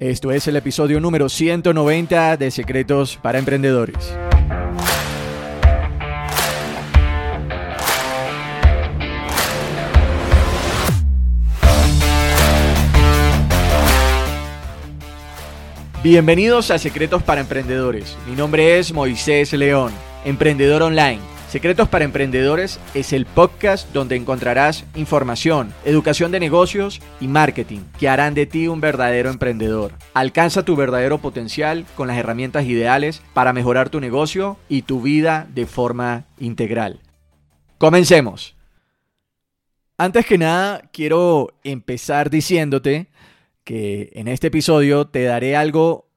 Esto es el episodio número 190 de Secretos para Emprendedores. Bienvenidos a Secretos para Emprendedores. Mi nombre es Moisés León, emprendedor online Secretos para Emprendedores es el podcast donde encontrarás información, educación de negocios y marketing que harán de ti un verdadero emprendedor. Alcanza tu verdadero potencial con las herramientas ideales para mejorar tu negocio y tu vida de forma integral. Comencemos. Antes que nada, quiero empezar diciéndote que en este episodio te daré algo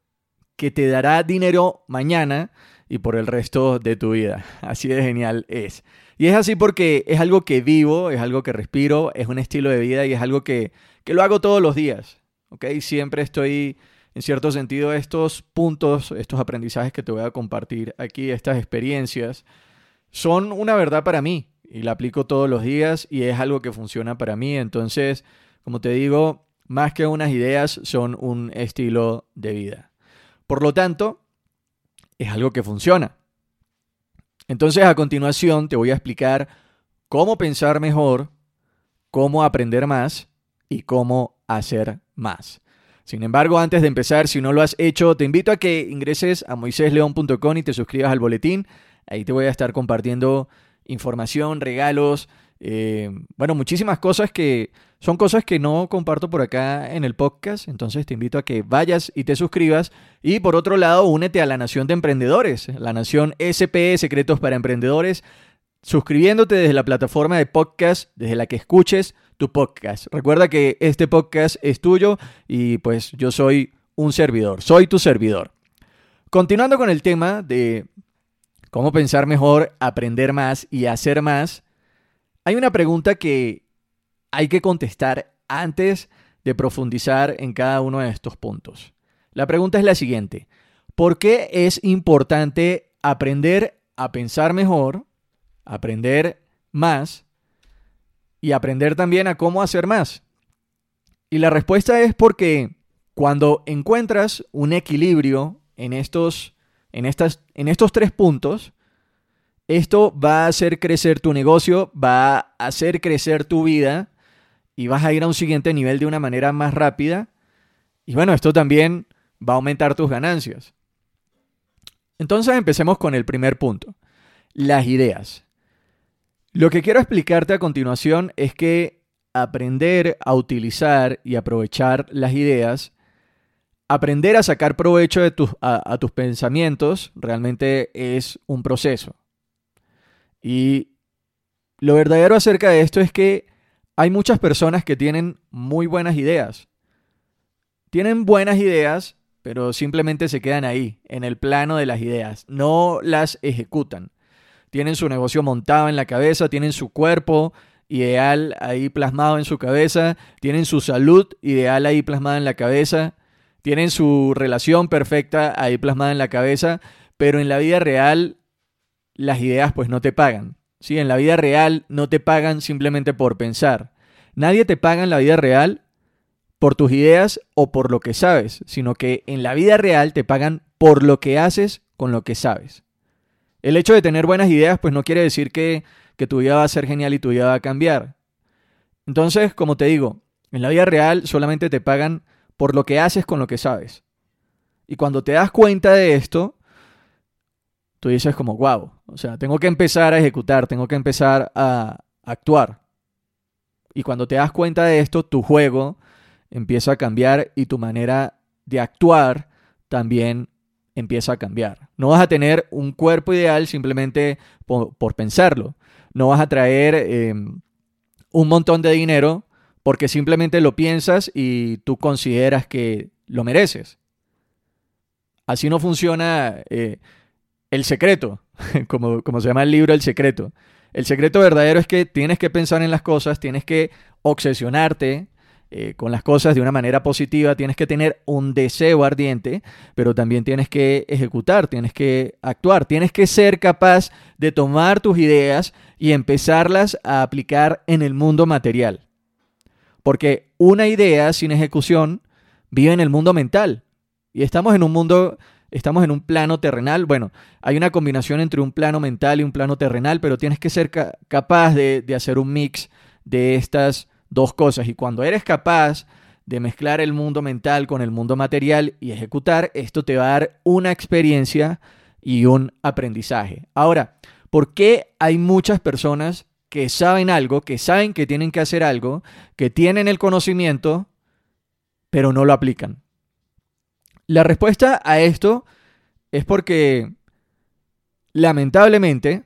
que te dará dinero mañana y por el resto de tu vida. Así de genial es. Y es así porque es algo que vivo, es algo que respiro, es un estilo de vida y es algo que, que lo hago todos los días. ¿ok? Siempre estoy, en cierto sentido, estos puntos, estos aprendizajes que te voy a compartir aquí, estas experiencias, son una verdad para mí y la aplico todos los días y es algo que funciona para mí. Entonces, como te digo, más que unas ideas, son un estilo de vida. Por lo tanto, es algo que funciona. Entonces a continuación te voy a explicar cómo pensar mejor, cómo aprender más y cómo hacer más. Sin embargo, antes de empezar, si no lo has hecho, te invito a que ingreses a moisésleón.com y te suscribas al boletín. Ahí te voy a estar compartiendo información, regalos, eh, bueno, muchísimas cosas que son cosas que no comparto por acá en el podcast, entonces te invito a que vayas y te suscribas. Y por otro lado, únete a la Nación de Emprendedores, la Nación SPE Secretos para Emprendedores, suscribiéndote desde la plataforma de podcast desde la que escuches tu podcast. Recuerda que este podcast es tuyo y pues yo soy un servidor, soy tu servidor. Continuando con el tema de cómo pensar mejor, aprender más y hacer más, hay una pregunta que hay que contestar antes de profundizar en cada uno de estos puntos. La pregunta es la siguiente. ¿Por qué es importante aprender a pensar mejor, aprender más y aprender también a cómo hacer más? Y la respuesta es porque cuando encuentras un equilibrio en estos, en estas, en estos tres puntos, esto va a hacer crecer tu negocio, va a hacer crecer tu vida y vas a ir a un siguiente nivel de una manera más rápida. Y bueno, esto también va a aumentar tus ganancias. Entonces empecemos con el primer punto, las ideas. Lo que quiero explicarte a continuación es que aprender a utilizar y aprovechar las ideas, aprender a sacar provecho de tus, a tus pensamientos, realmente es un proceso. Y lo verdadero acerca de esto es que hay muchas personas que tienen muy buenas ideas. Tienen buenas ideas, pero simplemente se quedan ahí, en el plano de las ideas. No las ejecutan. Tienen su negocio montado en la cabeza, tienen su cuerpo ideal ahí plasmado en su cabeza, tienen su salud ideal ahí plasmada en la cabeza, tienen su relación perfecta ahí plasmada en la cabeza, pero en la vida real las ideas pues no te pagan. ¿sí? En la vida real no te pagan simplemente por pensar. Nadie te paga en la vida real por tus ideas o por lo que sabes, sino que en la vida real te pagan por lo que haces con lo que sabes. El hecho de tener buenas ideas pues no quiere decir que, que tu vida va a ser genial y tu vida va a cambiar. Entonces, como te digo, en la vida real solamente te pagan por lo que haces con lo que sabes. Y cuando te das cuenta de esto, tú dices como, wow, o sea, tengo que empezar a ejecutar, tengo que empezar a actuar. Y cuando te das cuenta de esto, tu juego empieza a cambiar y tu manera de actuar también empieza a cambiar. No vas a tener un cuerpo ideal simplemente por, pensarlo. No vas a traer em, un montón de dinero porque simplemente lo piensas y tú consideras que lo mereces. Así no funciona eh, el secreto, como, se llama el libro El secreto. El secreto verdadero es que tienes que pensar en las cosas, tienes que obsesionarte eh, con las cosas de una manera positiva, tienes que tener un deseo ardiente, pero también tienes que ejecutar, tienes que actuar, tienes que ser capaz de tomar tus ideas y empezarlas a aplicar en el mundo material. Porque una idea sin ejecución vive en el mundo mental. Y estamos en un mundo, estamos en un plano terrenal. Bueno, hay una combinación entre un plano mental y un plano terrenal, pero tienes que ser capaz de, de hacer un mix de estas dos cosas. Y cuando eres capaz de mezclar el mundo mental con el mundo material y ejecutar, esto te va a dar una experiencia y un aprendizaje. Ahora, ¿por qué hay muchas personas que saben algo, que saben que tienen que hacer algo, que tienen el conocimiento, pero no lo aplican? La respuesta a esto es porque lamentablemente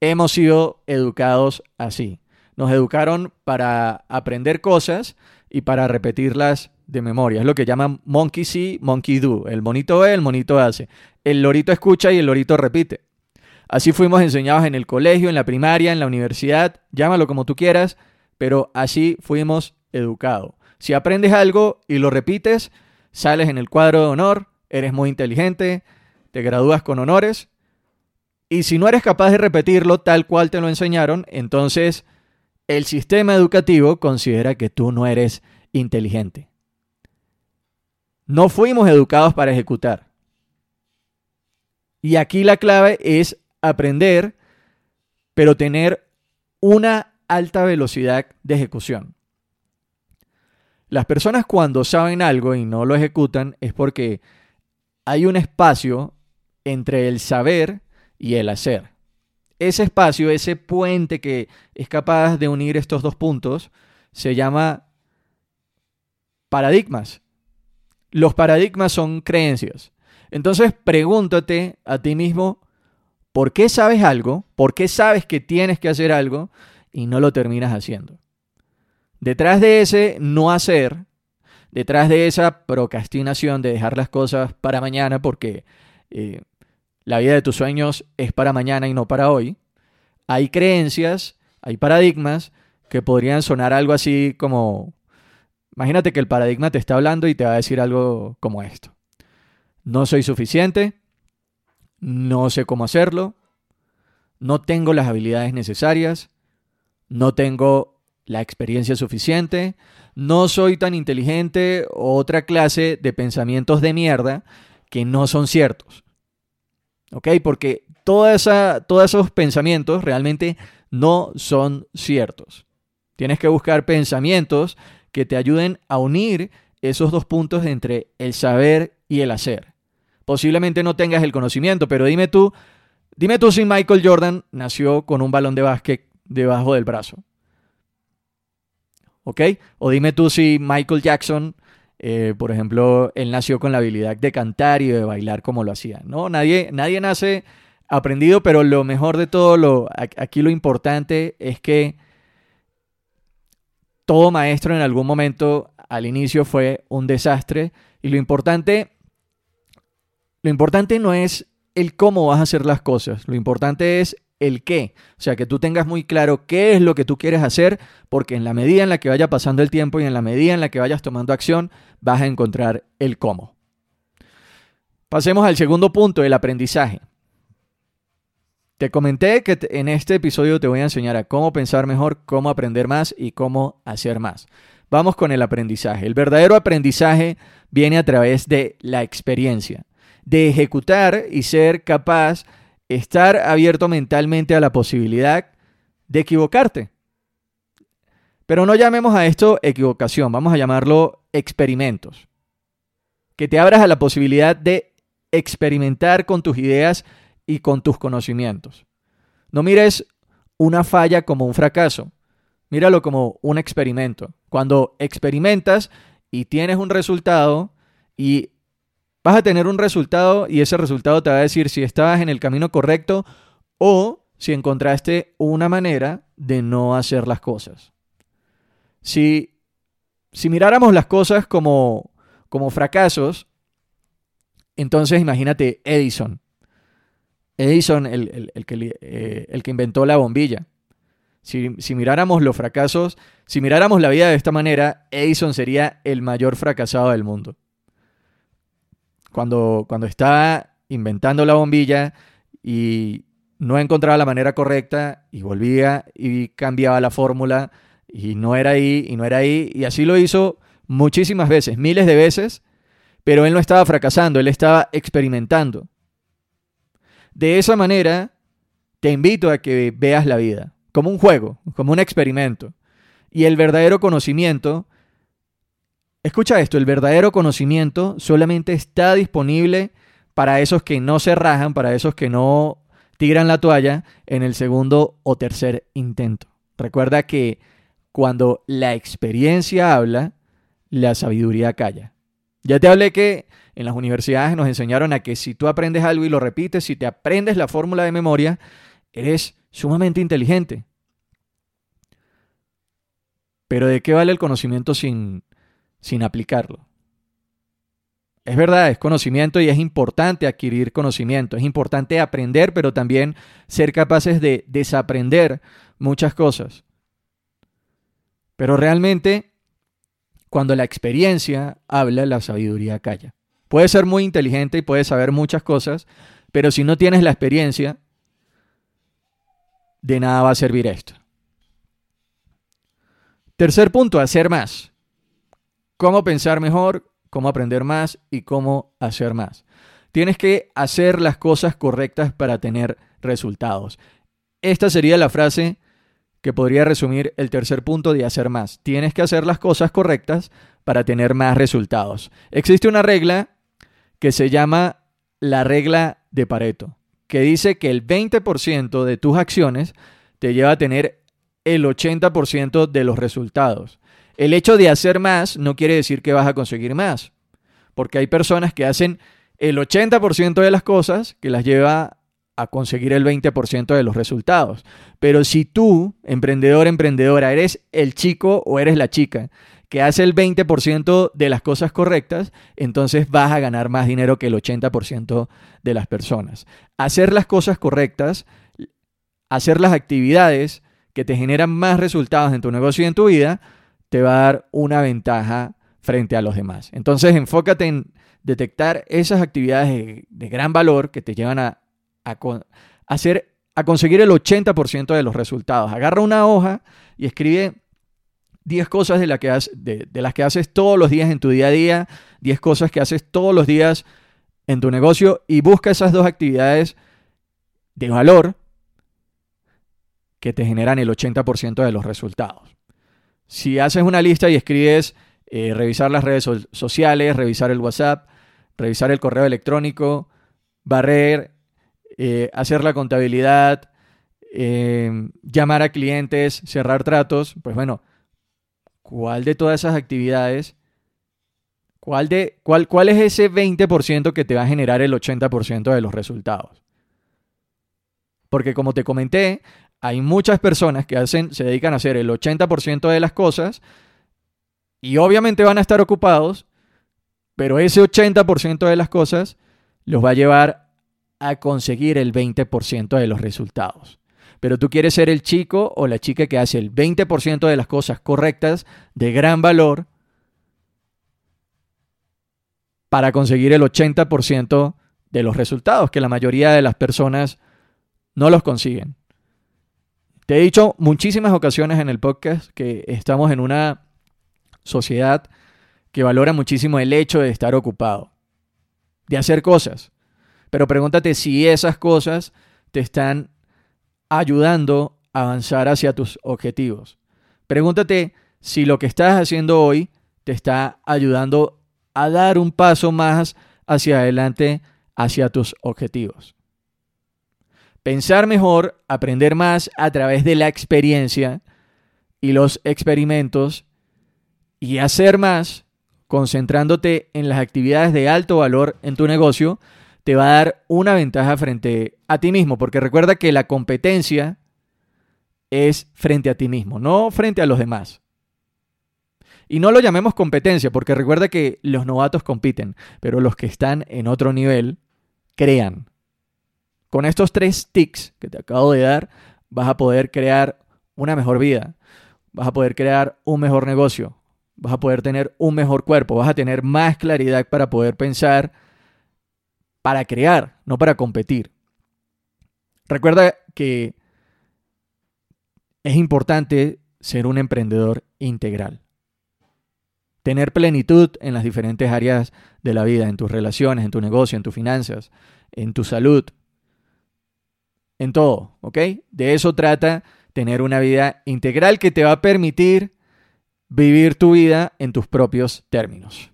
hemos sido educados así. Nos educaron para aprender cosas y para repetirlas de memoria. Es lo que llaman monkey see, monkey do. El monito ve, el monito hace. El lorito escucha y el lorito repite. Así fuimos enseñados en el colegio, en la primaria, en la universidad, llámalo como tú quieras, pero así fuimos educados. Si aprendes algo y lo repites, sales en el cuadro de honor, eres muy inteligente, te gradúas con honores, y si no eres capaz de repetirlo tal cual te lo enseñaron, entonces el sistema educativo considera que tú no eres inteligente. No fuimos educados para ejecutar. Y aquí la clave es aprender, pero tener una alta velocidad de ejecución. Las personas cuando saben algo y no lo ejecutan es porque hay un espacio entre el saber y el hacer. Ese espacio, ese puente que es capaz de unir estos dos puntos, se llama paradigmas. Los paradigmas son creencias. Entonces pregúntate a ti mismo, ¿Por qué sabes algo? ¿Por qué sabes que tienes que hacer algo y no lo terminas haciendo? Detrás de ese no hacer, detrás de esa procrastinación de dejar las cosas para mañana porque eh, la vida de tus sueños es para mañana y no para hoy, hay creencias, hay paradigmas que podrían sonar algo así como, imagínate que el paradigma te está hablando y te va a decir algo como esto. No soy suficiente, no sé cómo hacerlo, no tengo las habilidades necesarias, no tengo la experiencia suficiente, no soy tan inteligente otra clase de pensamientos de mierda que no son ciertos. ¿Ok? Porque todos esos pensamientos realmente no son ciertos. Tienes que buscar pensamientos que te ayuden a unir esos dos puntos entre el saber y el hacer. Posiblemente no tengas el conocimiento, pero dime tú, dime tú si Michael Jordan nació con un balón de básquet debajo del brazo. ¿Ok? O dime tú si Michael Jackson, eh, por ejemplo, él nació con la habilidad de cantar y de bailar como lo hacía. No, nadie, nadie nace aprendido, pero lo mejor de todo, lo, aquí lo importante es que todo maestro en algún momento al inicio fue un desastre y lo importante lo importante no es el cómo vas a hacer las cosas, lo importante es el qué. O sea, que tú tengas muy claro qué es lo que tú quieres hacer, porque en la medida en la que vaya pasando el tiempo y en la medida en la que vayas tomando acción, vas a encontrar el cómo. Pasemos al segundo punto, el aprendizaje. Te comenté que en este episodio te voy a enseñar a cómo pensar mejor, cómo aprender más y cómo hacer más. Vamos con el aprendizaje. El verdadero aprendizaje viene a través de la experiencia de ejecutar y ser capaz, estar abierto mentalmente a la posibilidad de equivocarte. Pero no llamemos a esto equivocación, vamos a llamarlo experimentos. Que te abras a la posibilidad de experimentar con tus ideas y con tus conocimientos. No mires una falla como un fracaso, míralo como un experimento. Cuando experimentas y tienes un resultado y vas a tener un resultado y ese resultado te va a decir si estabas en el camino correcto o si encontraste una manera de no hacer las cosas. Si, si miráramos las cosas como, como fracasos, entonces imagínate Edison. Edison, el, que, eh, el que inventó la bombilla. Si, si, miráramos los fracasos, si miráramos la vida de esta manera, Edison sería el mayor fracasado del mundo. Cuando, cuando estaba inventando la bombilla y no encontraba la manera correcta y volvía y cambiaba la fórmula y no era ahí y no era ahí y así lo hizo muchísimas veces, miles de veces, pero él no estaba fracasando, él estaba experimentando. De esa manera, te invito a que veas la vida como un juego, como un experimento. Y el verdadero conocimiento, escucha esto, el verdadero conocimiento solamente está disponible para esos que no se rajan, para esos que no tiran la toalla en el segundo o tercer intento. Recuerda que cuando la experiencia habla, la sabiduría calla. Ya te hablé que en las universidades nos enseñaron a que si tú aprendes algo y lo repites, si te aprendes la fórmula de memoria, eres sumamente inteligente. Pero ¿de qué vale el conocimiento sin, sin aplicarlo? Es verdad, es conocimiento y es importante adquirir conocimiento, es importante aprender, pero también ser capaces de desaprender muchas cosas. Pero realmente, cuando la experiencia habla, la sabiduría calla. Puedes ser muy inteligente y puedes saber muchas cosas, pero si no tienes la experiencia, de nada va a servir esto. Tercer punto, hacer más. ¿Cómo pensar mejor? cómo aprender más y cómo hacer más. Tienes que hacer las cosas correctas para tener resultados. Esta sería la frase que podría resumir el tercer punto de hacer más. Tienes que hacer las cosas correctas para tener más resultados. Existe una regla que se llama la regla de Pareto, que dice que el 20% de tus acciones te lleva a tener el 80% de los resultados. El hecho de hacer más no quiere decir que vas a conseguir más, porque hay personas que hacen el 80% de las cosas que las lleva a conseguir el 20% de los resultados. Pero si tú, emprendedor, emprendedora, eres el chico o eres la chica que hace el 20% de las cosas correctas, entonces vas a ganar más dinero que el 80% de las personas. Hacer las cosas correctas, hacer las actividades que te generan más resultados en tu negocio y en tu vida, te va a dar una ventaja frente a los demás. Entonces, enfócate en detectar esas actividades de, gran valor que te llevan a, hacer, a conseguir el 80% de los resultados. Agarra una hoja y escribe 10 cosas de, de, las que haces todos los días en tu día a día, 10 cosas que haces todos los días en tu negocio y busca esas dos actividades de valor que te generan el 80% de los resultados. Si haces una lista y escribes eh, revisar las redes sociales, revisar el WhatsApp, revisar el correo electrónico, barrer, eh, hacer la contabilidad, em, llamar a clientes, cerrar tratos, pues bueno, ¿cuál de todas esas actividades, cuál, de, cuál, cuál es ese 20% que te va a generar el 80% de los resultados? Porque como te comenté, hay muchas personas que hacen, se dedican a hacer el 80% de las cosas y obviamente van a estar ocupados, pero ese 80% de las cosas los va a llevar a conseguir el 20% de los resultados. Pero tú quieres ser el chico o la chica que hace el 20% de las cosas correctas de gran valor para conseguir el 80% de los resultados que la mayoría de las personas no los consiguen. Te he dicho muchísimas ocasiones en el podcast que estamos en una sociedad que valora muchísimo el hecho de estar ocupado, de hacer cosas. Pero pregúntate si esas cosas te están ayudando a avanzar hacia tus objetivos. Pregúntate si lo que estás haciendo hoy te está ayudando a dar un paso más hacia adelante hacia tus objetivos. Pensar mejor, aprender más a través de la experiencia y los experimentos y hacer más, concentrándote en las actividades de alto valor en tu negocio, te va a dar una ventaja frente a ti mismo, porque recuerda que la competencia es frente a ti mismo, no frente a los demás. Y no lo llamemos competencia, porque recuerda que los novatos compiten, pero los que están en otro nivel crean. Con estos tres tics que te acabo de dar, vas a poder crear una mejor vida, vas a poder crear un mejor negocio, vas a poder tener un mejor cuerpo, vas a tener más claridad para poder pensar, para crear, no para competir. Recuerda que es importante ser un emprendedor integral. Tener plenitud en las diferentes áreas de la vida, en tus relaciones, en tu negocio, en tus finanzas, en tu salud, en todo, ¿ok? De eso trata tener una vida integral que te va a permitir vivir tu vida en tus propios términos.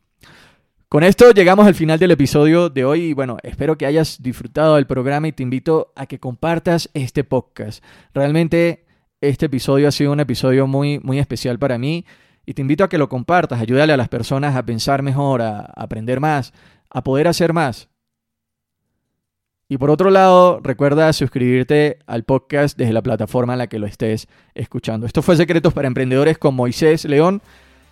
Con esto llegamos al final del episodio de hoy y bueno, espero que hayas disfrutado del programa y te invito a que compartas este podcast. Realmente este episodio ha sido un episodio muy, muy especial para mí y te invito a que lo compartas, ayúdale a las personas a pensar mejor, a aprender más, a poder hacer más. Y por otro lado, recuerda suscribirte al podcast desde la plataforma en la que lo estés escuchando. Esto fue Secretos para Emprendedores con Moisés León.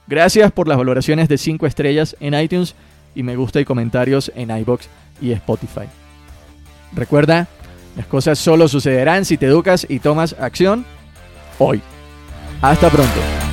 Gracias por las valoraciones de 5 estrellas en iTunes y me gusta y comentarios en iBox y Spotify. Recuerda, las cosas solo sucederán si te educas y tomas acción hoy. Hasta pronto.